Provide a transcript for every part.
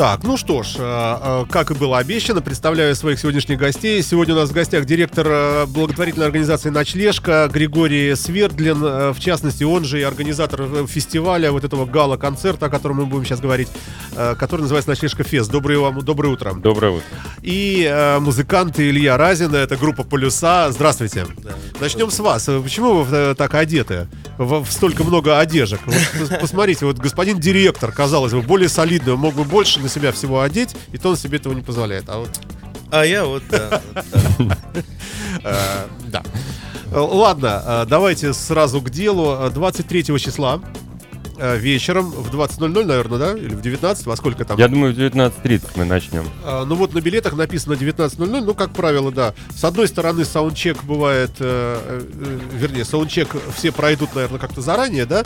Так, ну что ж, э, э, как и было обещано, представляю своих сегодняшних гостей. Сегодня у нас в гостях директор э, благотворительной организации «Ночлежка» Григорий Свердлин, в частности, он же и организатор фестиваля, вот этого гала-концерта, о котором мы будем сейчас говорить, который называется «Ночлежка Фест». Доброе вам, доброе утро. Доброе утро. И музыканты Илья Разина, это группа «Полюса». Здравствуйте. Начнем с вас. Почему вы так одеты? В, в столько много одежек. Вот пос- посмотрите, вот господин директор, казалось бы, более солидный, он мог бы больше на себя всего одеть, и то он себе этого не позволяет. А вот, А я вот, да. э, да. Э, Ладно, э, давайте сразу к делу. Э, 23 числа вечером в 20.00, наверное, да? Или в 19, во сколько там? Я думаю, в 19.30 мы начнем. А, Ну вот на билетах написано 19.00, ну как правило, да. С одной стороны, саундчек бывает, э, э, вернее, саундчек все пройдут, наверное, как-то заранее, да?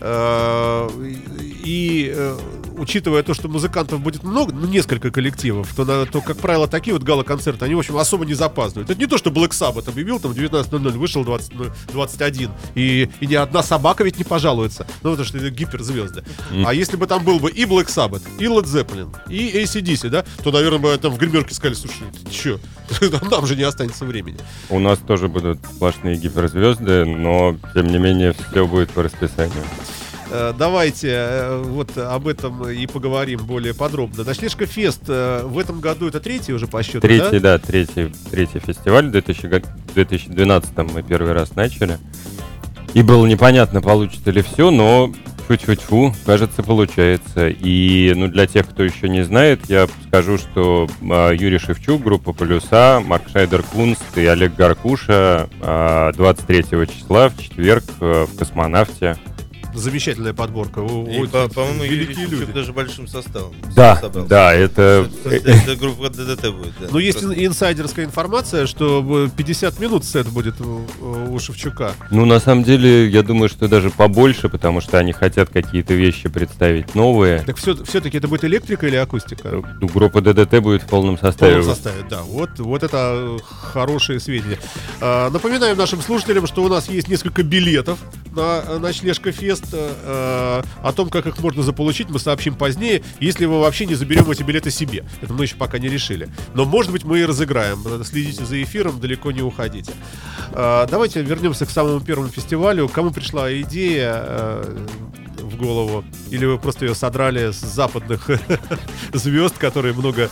Э, И э, учитывая то, что музыкантов будет много, ну несколько коллективов, то, на- то как правило, такие вот гала-концерты, они, в общем, особо не запаздывают. Это не то, что Black Sabbath объявил, там в 19.00 вышел 20, 21, и, и ни одна собака ведь не пожалуется. Ну, потому что это гиперзвезды. А если бы там был бы и Black Sabbath, и Led Zeppelin, и ACDC, да, то, наверное, бы там в гримерке сказали, слушай, ты чё, нам же не останется времени. У нас тоже будут сплошные гиперзвезды, но, тем не менее, все будет по расписанию. Э, Давайте э, вот об этом и поговорим более подробно. Ночлежка Фест э, в этом году это третий уже по счету, Третий, да? да, третий, третий фестиваль. В 2000 го- 2012 мы первый раз начали. И было непонятно, получится ли все, но тьфу-тьфу-тьфу, кажется, получается. И ну, для тех, кто еще не знает, я скажу, что а, Юрий Шевчук, группа «Полюса», Марк Шайдер Кунст и Олег Гаркуша а, 23 числа в четверг в «Космонавте». Замечательная подборка. И, по- По-моему, великие люди. даже большим составом. Да, собрался. да, это... Это группа ДДТ будет, да. Ну, есть Просто- инсайдерская информация, что э, 50 минут сет будет у, у Шевчука. Ну, на самом деле, я думаю, что даже побольше, потому что они хотят какие-то вещи представить новые. Так все, все-таки это будет электрика или акустика? Ну, группа ДДТ будет в полном В составе. полном составе, да. Вот, вот это э, хорошие сведения. А, напоминаем нашим слушателям, что у нас есть несколько билетов на э, ночлежка Фест. Э, о том, как их можно заполучить, мы сообщим позднее, если мы вообще не заберем эти билеты себе. Это мы еще пока не решили. Но, может быть, мы и разыграем. Следите за эфиром, далеко не уходите. А, давайте вернемся к самому первому фестивалю. Кому пришла идея э, в голову? Или вы просто ее содрали с западных звезд, которые много э,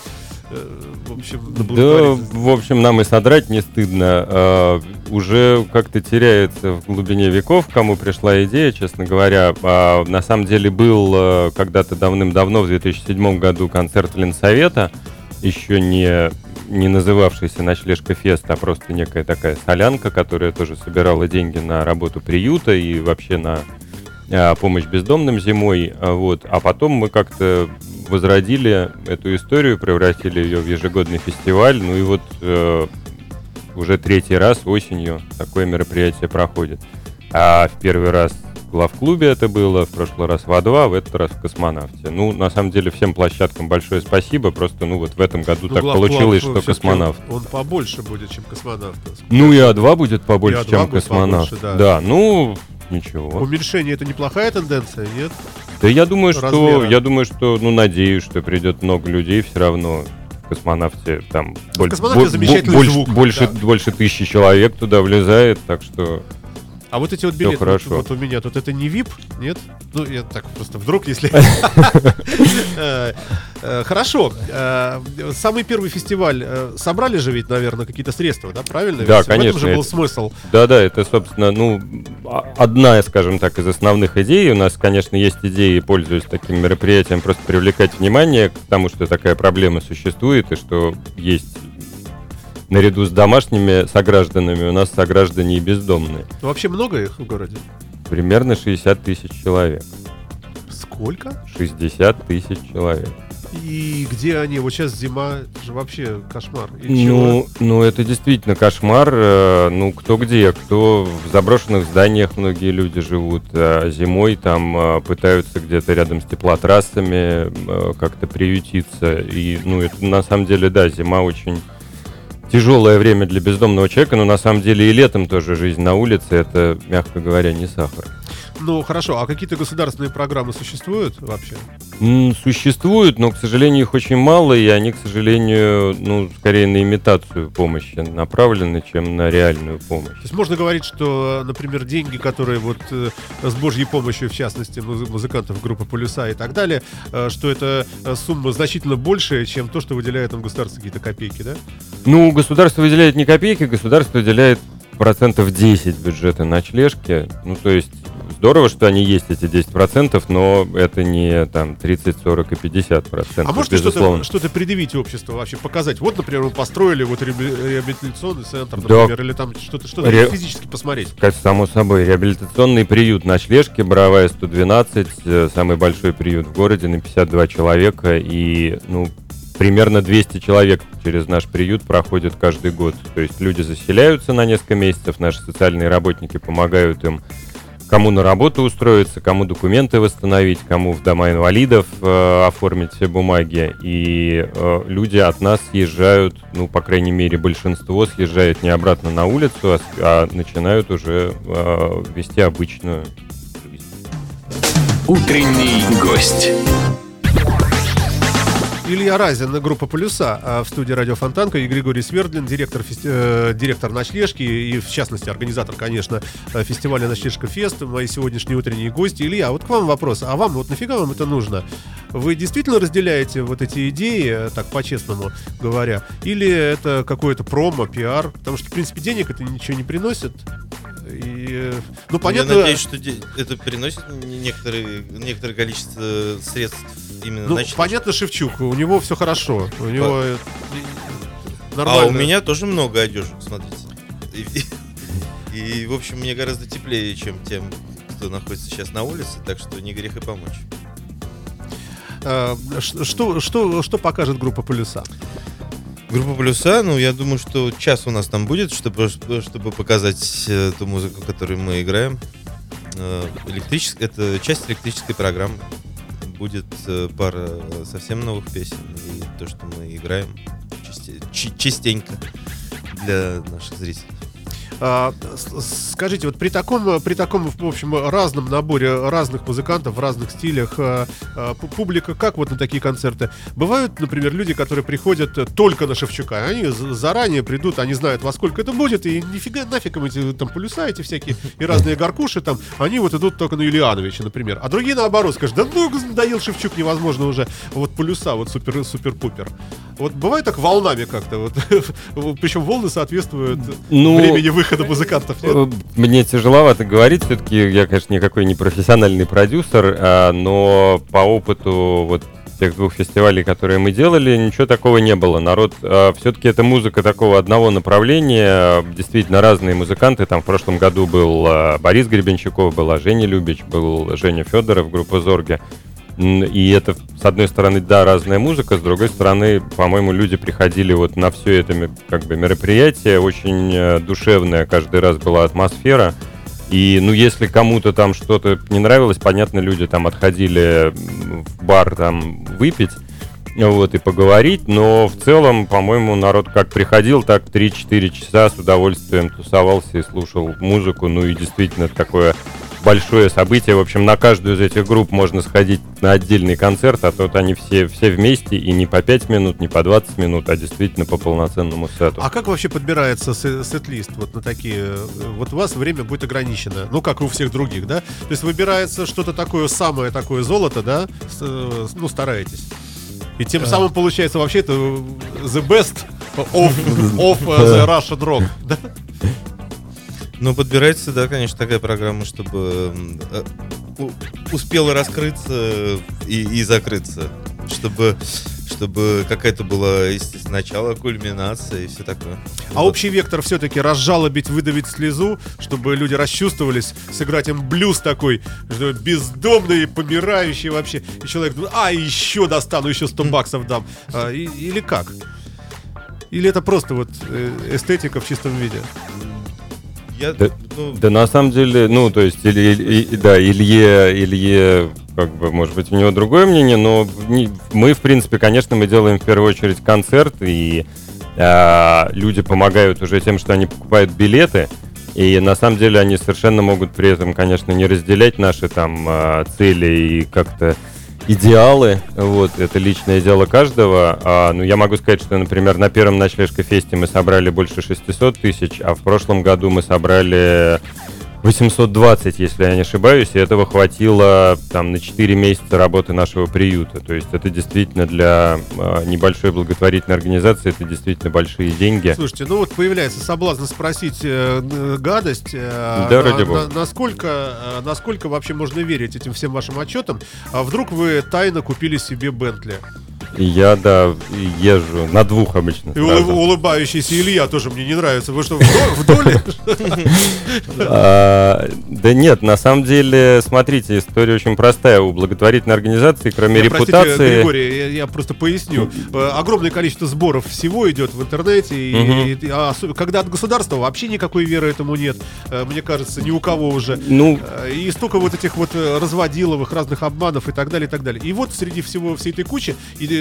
в общем, Да, в общем, нам и содрать не стыдно. А, уже как-то теряется в глубине веков, кому пришла идея, честно говоря. А, на самом деле был а, когда-то давным-давно, в 2007 году, концерт Ленсовета, еще не, не называвшийся «Ночлежка Фест», а просто некая такая солянка, которая тоже собирала деньги на работу приюта и вообще на помощь бездомным зимой. Вот. А потом мы как-то возродили эту историю, превратили ее в ежегодный фестиваль. Ну и вот э, уже третий раз осенью такое мероприятие проходит. А в первый раз в главклубе это было, в прошлый раз в А2, в этот раз в космонавте. Ну, на самом деле, всем площадкам большое спасибо. Просто, ну, вот в этом году Ну, так получилось, что космонавт. Он, он побольше будет, чем космонавт. Ну и А2 будет побольше, И А2 чем космонавт. побольше, да. ну, ничего. Уменьшение это неплохая тенденция, нет? Да я думаю, что размера. я думаю, что, ну, надеюсь, что придет много людей все равно. Космонавте там боль- бо- замечательный больше, звук, больше, да. больше тысячи человек туда влезает, так что А вот эти вот билеты, вот, хорошо. вот у меня тут это не VIP, нет? Ну, я так просто вдруг, если... Э, э, Хорошо. Э, Самый первый фестиваль собрали же ведь, наверное, какие-то средства, да? Правильно? Да, Ведь В этом конечно, же был смысл. Да-да, это, собственно, ну, а- одна, скажем так, из основных идей. У нас, конечно, есть идеи, пользуясь таким мероприятием, просто привлекать внимание к тому, что такая проблема существует, и что есть наряду с домашними согражданами у нас сограждане и бездомные. Ну, Вообще много их в городе? Примерно 60 тысяч человек. Сколько? 60 тысяч человек. И где они? Вот сейчас зима, это же вообще кошмар. И чего? Ну, ну, это действительно кошмар. Э, Ну, кто где, кто в заброшенных зданиях многие люди живут, а зимой там э, пытаются где-то рядом с теплотрассами э, как-то приютиться. И, ну, это на самом деле, да, зима очень тяжелое время для бездомного человека, но на самом деле и летом тоже жизнь на улице, это, мягко говоря, не сахар. Ну, хорошо, а какие-то государственные программы существуют вообще? М, Существуют, но, к сожалению, их очень мало, и они, к сожалению, ну, скорее на имитацию помощи направлены, чем на реальную помощь. То есть можно говорить, что, например, деньги, которые вот э, с Божьей помощью, в частности, муз- музыкантов группы Полюса и так далее, э, что это э, сумма значительно большая, чем то, что выделяет нам государство какие-то копейки, да? Ну, государство выделяет не копейки, государство выделяет процентов 10 бюджета ночлежки. Ну, то есть здорово, что они есть, эти 10%, но это не там 30, 40 и 50 процентов, А можете что-то, что-то предъявить обществу вообще, показать? Вот, например, мы построили вот реабили- реабилитационный центр, Да. например, или там что-то, что-то Ре- физически посмотреть. Как само собой, реабилитационный приют ночлежки, Боровая 112, э, самый большой приют в городе на 52 человека, и, ну, примерно 200 человек через наш приют проходят каждый год. То есть люди заселяются на несколько месяцев, наши социальные работники помогают им кому на работу устроиться, кому документы восстановить, кому в дома инвалидов э, оформить все бумаги. И э, люди от нас съезжают, ну, по крайней мере, большинство съезжает не обратно на улицу, а, а начинают уже э, вести обычную жизнь. Утренний гость. Илья Разин, группа Полюса, а в студии Радио Фонтанка, и Григорий Свердлин, директор, фести- э, директор ночлежки и, в частности, организатор, конечно, э, фестиваля Ночлежка Фест, мои сегодняшние утренние гости. Илья, вот к вам вопрос, а вам вот нафига вам это нужно? Вы действительно разделяете вот эти идеи, э, так по-честному говоря, или это какое-то промо, пиар? Потому что, в принципе, денег это ничего не приносит. И, э, ну, понятно, Я надеюсь, что это приносит не- некоторые, некоторое количество средств именно ну, на член. понятно, Шевчук, у него все хорошо, у него А нормально. у меня тоже много одежек, смотрите. И, и, в общем, мне гораздо теплее, чем тем, кто находится сейчас на улице, так что не грех и помочь. А, Что, что, что покажет группа Полюса? Группа Плюса, ну, я думаю, что час у нас там будет, чтобы, чтобы показать э, ту музыку, которую мы играем. Э, электричес- Это часть электрической программы. Будет э, пара совсем новых песен и то, что мы играем чи- частенько для наших зрителей. А, Скажите, вот при таком, при таком, в общем, разном наборе разных музыкантов в разных стилях, а, а, пу- публика как вот на такие концерты? Бывают, например, люди, которые приходят только на Шевчука, они заранее придут, они знают, во сколько это будет, и нифига нафиг им эти там полюса эти всякие, и разные горкуши там, они вот идут только на Юлиановича, например. А другие наоборот скажут, да ну, надоел Шевчук, невозможно уже, вот полюса, вот супер, супер-пупер. Вот бывает так волнами как-то, вот, причем волны соответствуют Ну, времени выхода музыкантов. нет? Э, Мне тяжеловато говорить, все-таки я, конечно, никакой не профессиональный продюсер, а, но по опыту вот тех двух фестивалей, которые мы делали, ничего такого не было. Народ, все-таки это музыка такого одного направления, действительно разные музыканты. Там в прошлом году был а, Борис Гребенщиков, была Женя Любич, был Женя Федоров, группа Зорги. И это, с одной стороны, да, разная музыка, с другой стороны, по-моему, люди приходили вот на все это как бы мероприятие, очень э, душевная каждый раз была атмосфера. И, ну, если кому-то там что-то не нравилось, понятно, люди там отходили в бар там выпить, вот, и поговорить, но в целом, по-моему, народ как приходил, так 3-4 часа с удовольствием тусовался и слушал музыку, ну и действительно такое большое событие. В общем, на каждую из этих групп можно сходить на отдельный концерт, а тут они все, все вместе, и не по 5 минут, не по 20 минут, а действительно по полноценному сету. А как вообще подбирается се- сет-лист вот на такие? э, Вот у вас время будет ограничено, ну как и у всех других, да? То есть выбирается что-то такое самое такое золото, да? С- э, ну стараетесь. И тем самым получается вообще это э, the best of, of э, the Russian rock, да? Ну, подбирается, да, конечно, такая программа, чтобы э, успела раскрыться и, и закрыться. Чтобы, чтобы какая-то была, естественно, начало, кульминация и все такое. А общий вектор все-таки разжалобить, выдавить слезу, чтобы люди расчувствовались, сыграть им блюз такой, бездомный, помирающий вообще. И человек думает, а, еще достану, еще 100 баксов дам. А, и- или как? Или это просто вот э, эстетика в чистом виде? Я, Да- ну, Да на самом деле, ну, то есть, или, и- да, Илье, Илье, как бы, может быть, у него другое мнение, но не- мы, в принципе, конечно, мы делаем в первую очередь концерт, и а, люди помогают уже тем, что они покупают билеты, и на самом деле они совершенно могут при этом, конечно, не разделять наши там а, цели и как-то идеалы, вот, это личное дело каждого. А, ну, я могу сказать, что, например, на первом ночлежка фесте мы собрали больше 600 тысяч, а в прошлом году мы собрали 820, если я не ошибаюсь, и этого хватило там на 4 месяца работы нашего приюта. То есть это действительно для а, небольшой благотворительной организации, это действительно большие деньги. Слушайте, ну вот появляется соблазн спросить э, гадость. э, Да, ради бога. насколько, э, насколько вообще можно верить этим всем вашим отчетам? А вдруг вы тайно купили себе Бентли? Я, да, езжу на двух обычно. И улы- сразу. улыбающийся Илья тоже мне не нравится. Вы что, в до- в доле? А, Да нет, на самом деле, смотрите, история очень простая. У благотворительной организации, кроме репутации... Григорий, я, просто поясню. Э, Огромное количество сборов всего идет в интернете, и, а когда от государства вообще никакой веры этому нет. Э, Мне кажется, ни у кого уже. Ну, Э, И столько вот этих вот разводиловых, разных обманов и так далее, и так далее. И вот среди всего всей этой кучи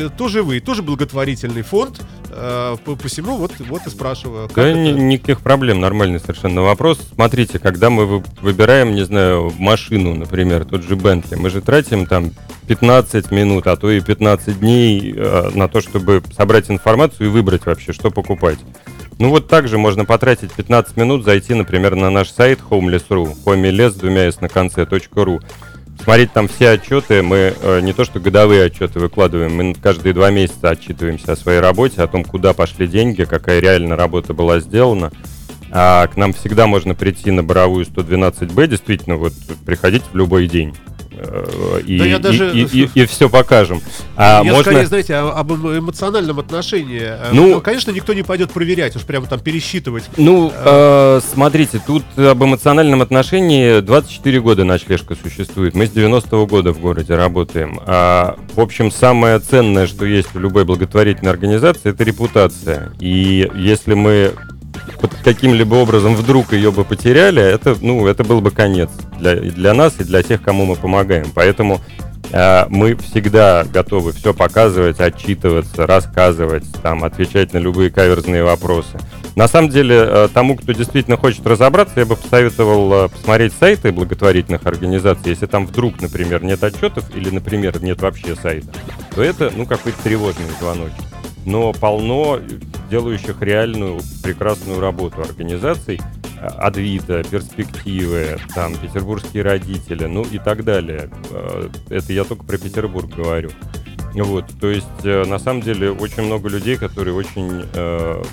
и, тоже вы, тоже благотворительный фонд. Э, По посему вот, вот и спрашиваю. Да, ни- никаких проблем, нормальный совершенно вопрос. Смотрите, когда мы вы- выбираем, не знаю, машину, например, тот же Бентли, мы же тратим там 15 минут, а то и 15 дней э, на то, чтобы собрать информацию и выбрать вообще, что покупать. Ну вот также можно потратить 15 минут, зайти, например, на наш сайт homeless.ru, homeless, двумя s на конце, .ru, смотреть там все отчеты. Мы э, не то что годовые отчеты выкладываем, мы каждые два месяца отчитываемся о своей работе, о том, куда пошли деньги, какая реально работа была сделана. А к нам всегда можно прийти на Боровую 112Б, действительно, вот приходить в любой день. Э, И, Да я даже- и, все покажем. А Я можно... скорее, знаете, об эмо- эмоциональном отношении. Э, Ну- конечно, никто не пойдет проверять, уж прямо там пересчитывать. Ну, э, смотрите, тут об эмоциональном отношении 24 года ночлежка существует. Мы с 90-го года в городе работаем. А, в общем, самое ценное, что есть в любой благотворительной организации, это репутация. И если мы под каким-либо образом вдруг ее бы потеряли, это, ну, это был бы конец для, для нас, и для тех, кому мы помогаем. Поэтому э, мы всегда готовы все показывать, отчитываться, рассказывать, там, отвечать на любые каверзные вопросы. На самом деле, э, тому, кто действительно хочет разобраться, я бы посоветовал э, посмотреть сайты благотворительных организаций. Если там вдруг, например, нет отчетов или, например, нет вообще сайта, то это, ну, какой-то тревожный звоночек. Но полно делающих реальную прекрасную работу организаций, э, Адвита, Перспективы, там, Петербургские родители, ну и так далее. Э, Это я только про Петербург говорю. Вот, то есть, э, на самом деле, очень много людей, которые очень э,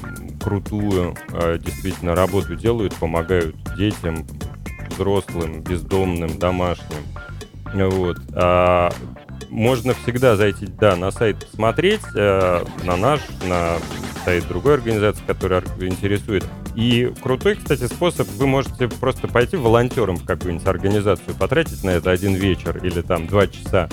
крутую э, действительно работу делают, помогают детям, взрослым, бездомным, домашним. Вот. А можно всегда зайти, да, на сайт посмотреть, э, на наш, на сайт другой организации, которая ор- интересует. И крутой, кстати, способ, вы можете просто пойти волонтером в какую-нибудь организацию, потратить на это один вечер или там два часа.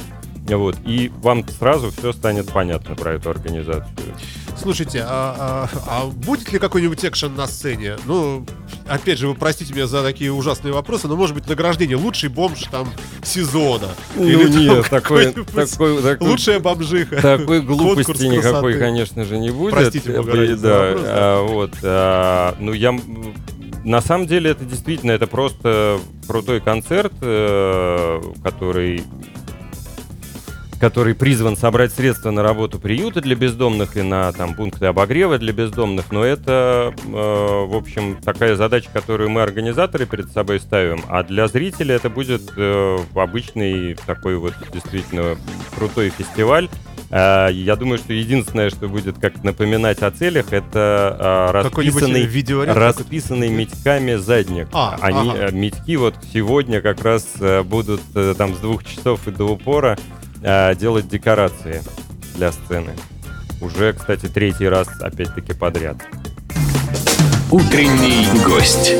Вот, и вам сразу все станет понятно про эту организацию. Слушайте, а, а- а будет ли какой-нибудь экшен на сцене? Ну, опять же, вы простите меня за такие ужасные вопросы, но, может быть, награждение лучший бомж там сезона. Или там Ну, такой, такой, такой, Лучшая бомжиха. Такой Конкурс глупости никакой, красоты. конечно же, не будет. Простите, Э, Бога да, вопрос, да. а, вот. а, ну, я... На самом деле, это действительно, это просто крутой концерт, э, который который призван собрать средства на работу приюта для бездомных и на там пункты обогрева для бездомных, но это, э, в общем, такая задача, которую мы организаторы перед собой ставим, а для зрителя это будет э, обычный такой вот действительно крутой фестиваль. Э, Я думаю, что единственное, что будет как напоминать о целях, это э, расписанный расписанный метьками задник. А, Они, ага. э, метьки вот сегодня как раз будут там с двух часов и до упора э, делать декорации для сцены. Уже, кстати, третий раз опять-таки подряд. Утренний гость.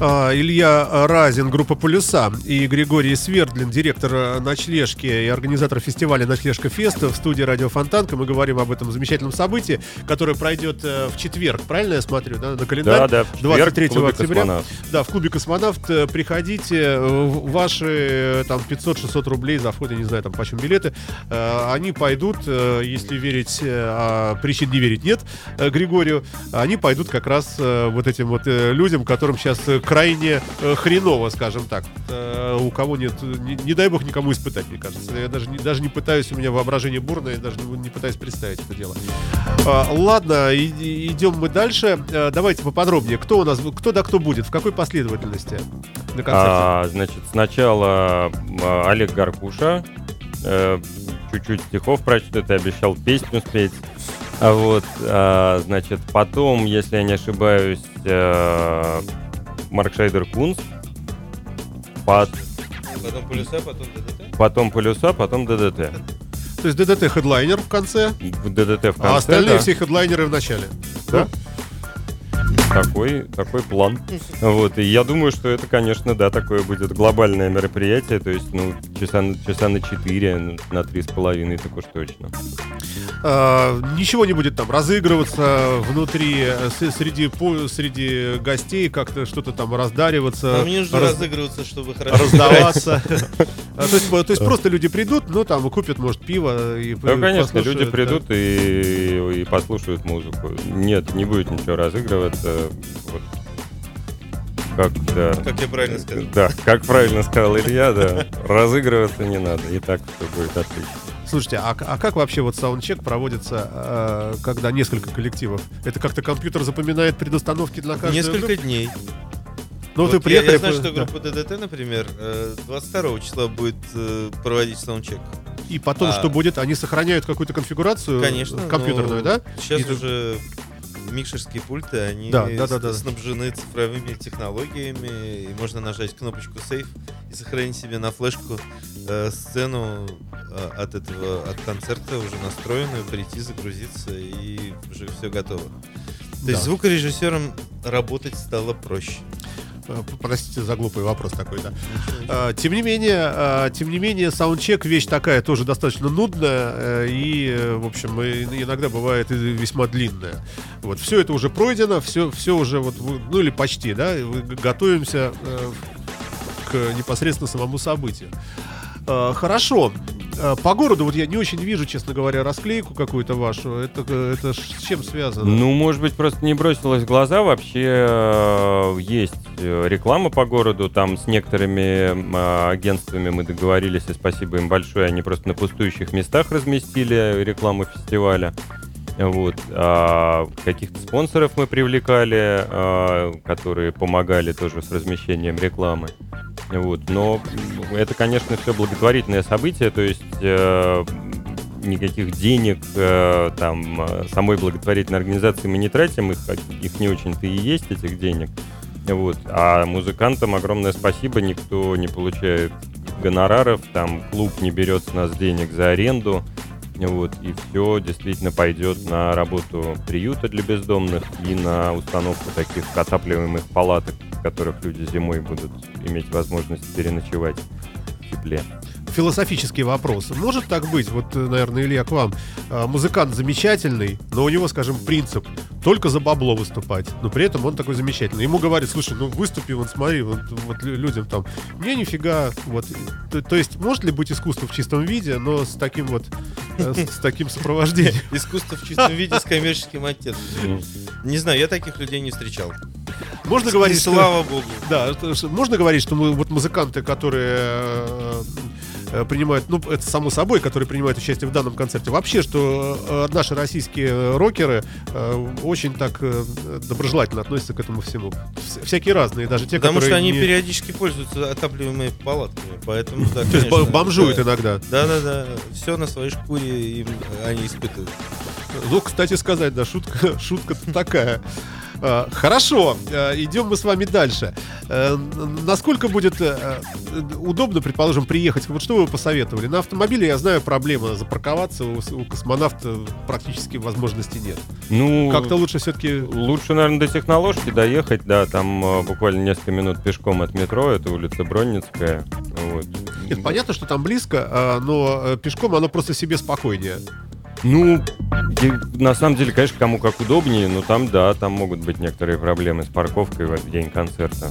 Илья Разин, группа «Полюса» и Григорий Свердлин, директор э, «Ночлежки» и организатор фестиваля «Ночлежка Фест» в студии «Радио Фонтанка». Мы говорим об этом замечательном событии, которое пройдет э, в четверг, правильно я смотрю, да, на календарь? Да, да, в четверг 23 в клубе октября. «Космонавт». Да, в клубе «Космонавт» э, приходите, ваши там 500-600 рублей за вход, я не знаю, там почем билеты, они пойдут, если верить, а причин не верить нет, Григорию, они пойдут как раз вот этим вот людям, которым сейчас крайне э, хреново, скажем так. Э, У кого нет, не, не дай бог никому испытать, мне кажется. Я даже не, даже не пытаюсь, у меня воображение бурное, я даже не, не пытаюсь представить это дело. А, Ладно, и- идем мы дальше. Э, Давайте поподробнее. Кто у нас, кто да кто будет, в какой последовательности на? А, значит, сначала а, Олег Гаркуша э, чуть-чуть стихов прочтет и обещал песню спеть. А вот, а, значит, потом, если я не ошибаюсь, Марк Шейдер Кунс, пот- Потом полюса, потом ДДТ. потом Полюса, потом ДДТ. То есть ДДТ хедлайнер в конце, ДДТ в конце, а остальные да. все хедлайнеры в начале. Да. Такой, такой план. Вот, и я думаю, что это, конечно, да, такое будет глобальное мероприятие, то есть, ну, часа, на- часа на 4, ну, на три с половиной, так уж точно. А, ничего не будет там разыгрываться внутри, э, среди, среди гостей, как-то что-то там раздариваться. Нам не нужно раз- разыгрываться, чтобы хорошо раздаваться. А, То есть, то есть просто люди придут, ну там купят, может, пиво и Ну, конечно, люди придут и, и послушают музыку. Нет, не будет ничего разыгрываться. Вот. Как, да. Как я правильно сказал. Да, как правильно сказал Илья, да, разыгрываться не надо, и так все будет отлично. да. Слушайте, а, а как вообще вот саундчек проводится, э, когда несколько коллективов? Это как-то компьютер запоминает предустановки для каждого? Несколько дней. Ну, Вот ты я- приехали... Я, знаю, по- что да. группа ДДТ, например, э, 22 числа будет э, проводить саундчек. И потом А. что будет? Они сохраняют какую-то конфигурацию Конечно. компьютерную, но да? Сейчас И ты- уже микшерские пульты, они Да, да, да, да. снабжены цифровыми технологиями, и можно нажать кнопочку сейф и сохранить себе на флешку э, сцену э, от этого, от концерта уже настроенную, прийти, загрузиться, и уже все готово. То есть Да. звукорежиссером работать стало проще. Э, Простите за глупый вопрос такой, да. А, Тем не менее, а, тем не менее, саундчек вещь такая тоже достаточно нудная э, и, э, в общем, иногда бывает весьма длинная. Вот все это уже пройдено, все, все уже вот, ну или почти, да, готовимся э, к непосредственно самому событию. Хорошо. А, По городу вот я не очень вижу, честно говоря, расклейку какую-то вашу. Это, э, это с чем связано? Ну, может быть, просто не бросилось в глаза. Вообще э, есть э, реклама по городу. Там с некоторыми э, агентствами мы договорились, и спасибо им большое. Они просто на пустующих местах разместили рекламу фестиваля. Вот. А каких-то спонсоров мы привлекали, а, которые помогали тоже с размещением рекламы. Вот. Но это, конечно, все благотворительное событие, то есть э, никаких денег э, там самой благотворительной организации мы не тратим, их, их не очень-то и есть, этих денег. Вот. А музыкантам огромное спасибо, никто не получает гонораров, там клуб не берет с нас денег за аренду. Вот, и все действительно пойдет на работу приюта для бездомных и на установку таких отапливаемых палаток, в которых люди зимой будут иметь возможность переночевать в тепле. Философический вопрос. Может так быть, вот, э, наверное, Илья, к вам. А, Музыкант замечательный, но у него, скажем, принцип только за бабло выступать. Но при этом он такой замечательный. Ему говорят, слушай, ну выступи, вот смотри, вот, вот лю- людям там, не нифига. Вот. То, то есть, может ли быть искусство в чистом виде, но с таким вот, э, с, таким сопровождением? Искусство в чистом виде с коммерческим оттенком. Не знаю, я таких людей не встречал. Можно говорить, слава богу. Да, можно говорить, что вот музыканты, которые э, э, принимают, ну, это само собой, которые принимают участие в данном концерте, вообще, что э, наши российские рокеры э, очень так э, доброжелательно относятся к этому всему. Вс- всякие разные, даже те, Потому которые что они не- периодически пользуются отапливаемыми палатками, поэтому да, То есть бомжуют да. иногда. Да-да-да, все на своей шкуре им они испытывают. Ну, кстати сказать, да, шутка, шутка такая. Э, Хорошо, э, идем мы с вами дальше. Э, Насколько будет удобно, предположим, приехать? Вот что вы посоветовали? На автомобиле, я знаю, проблема запарковаться, у космонавта практически возможности нет. Ну, Как-то лучше все-таки... Лучше, наверное, до техноложки доехать, да, там буквально несколько минут пешком от метро, это улица Бронницкая. Вот. Нет, понятно, что там близко, но пешком оно просто себе спокойнее. Ну, на самом деле, конечно, кому как удобнее, но там, да, там могут быть некоторые проблемы с парковкой в день концерта.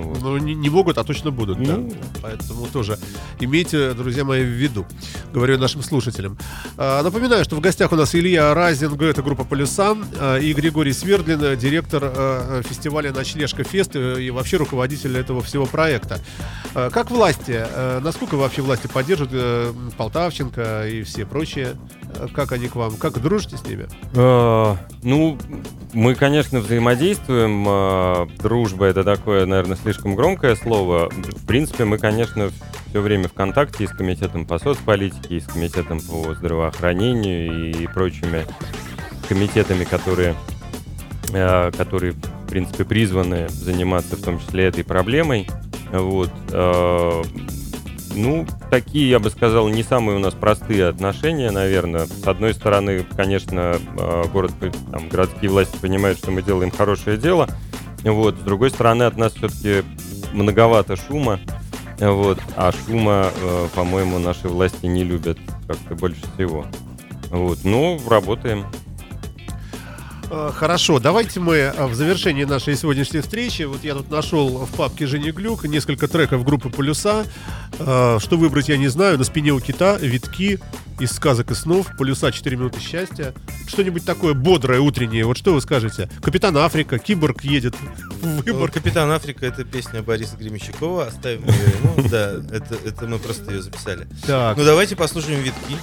Вот. Ну, не, не могут, а точно будут, да. Ну. Поэтому тоже имейте, друзья мои, в виду. Говорю нашим слушателям. А, напоминаю, что в гостях у нас Илья Разин, это группа «Полюса», а, и Григорий Свердлин, директор э, фестиваля «Ночлежка Фест» э, и вообще руководитель этого всего проекта. А, как власти? э, насколько вообще власти поддерживают э, Полтавченко и все прочие? Как они к вам? Как дружите с ними? А, Ну, мы, конечно, взаимодействуем. а, Дружба это такое, наверное, слишком громкое слово. В принципе, мы, конечно, все время в контакте и с комитетом по соцполитике, и с комитетом по здравоохранению и прочими комитетами, которые, а, которые, в принципе, призваны заниматься в том числе этой проблемой. Вот. а, Ну, такие, я бы сказал, не самые у нас простые отношения, наверное. С одной стороны, конечно, э, город, там, городские власти понимают, что мы делаем хорошее дело. Вот. С другой стороны, от нас все-таки многовато шума. Вот. А шума, э, по-моему, наши власти не любят как-то больше всего. Вот. Ну, работаем. Э, Хорошо, давайте мы э, в завершении нашей сегодняшней встречи, вот я тут нашел в папке Жени Глюк несколько треков группы Полюса. Э, Что выбрать, я не знаю. На спине у кита, витки из сказок и снов, Полюса 4 минуты счастья. Что-нибудь такое бодрое, утреннее. Вот что вы скажете? Капитан Африка, Киборг едет в Ну, выбор. Капитан Африка это песня Бориса Гремещикова. Оставим ее ему. Да, это, это мы просто ее записали. Так, Ну давайте послушаем витки.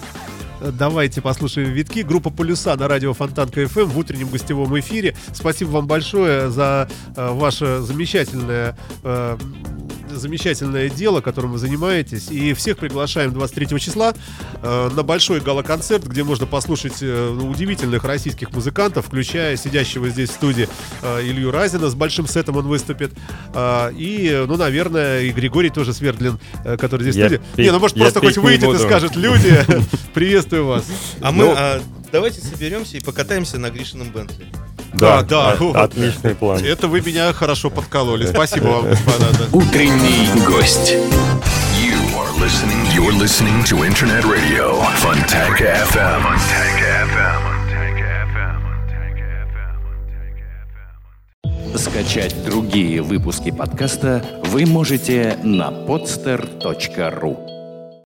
давайте послушаем витки. Группа Полюса на радио Фонтанка ФМ в утреннем гостевом эфире. Спасибо вам большое за э, ваше замечательное э, замечательное дело, которым вы занимаетесь. И всех приглашаем 23 числа э, на большой гала-концерт, где можно послушать э, ну, удивительных российских музыкантов, включая сидящего здесь в студии э, Илью Разина. С большим сетом он выступит. Э, и, ну, наверное, и Григорий тоже Свердлин, э, который здесь в Я студии. петь- Не, ну, может, просто хоть выйдет и скажет, люди, приветствую вас. А мы Ну. а, давайте соберемся и покатаемся на Гришином Бентли. Да, да, от- вот. Отличный план. Это вы меня хорошо подкололи. Спасибо вам, господа. да. Утренний гость. You are listening. You're listening to Internet Radio Fontanka FM. Fontanka FM. Скачать другие выпуски подкаста вы можете на podster.ru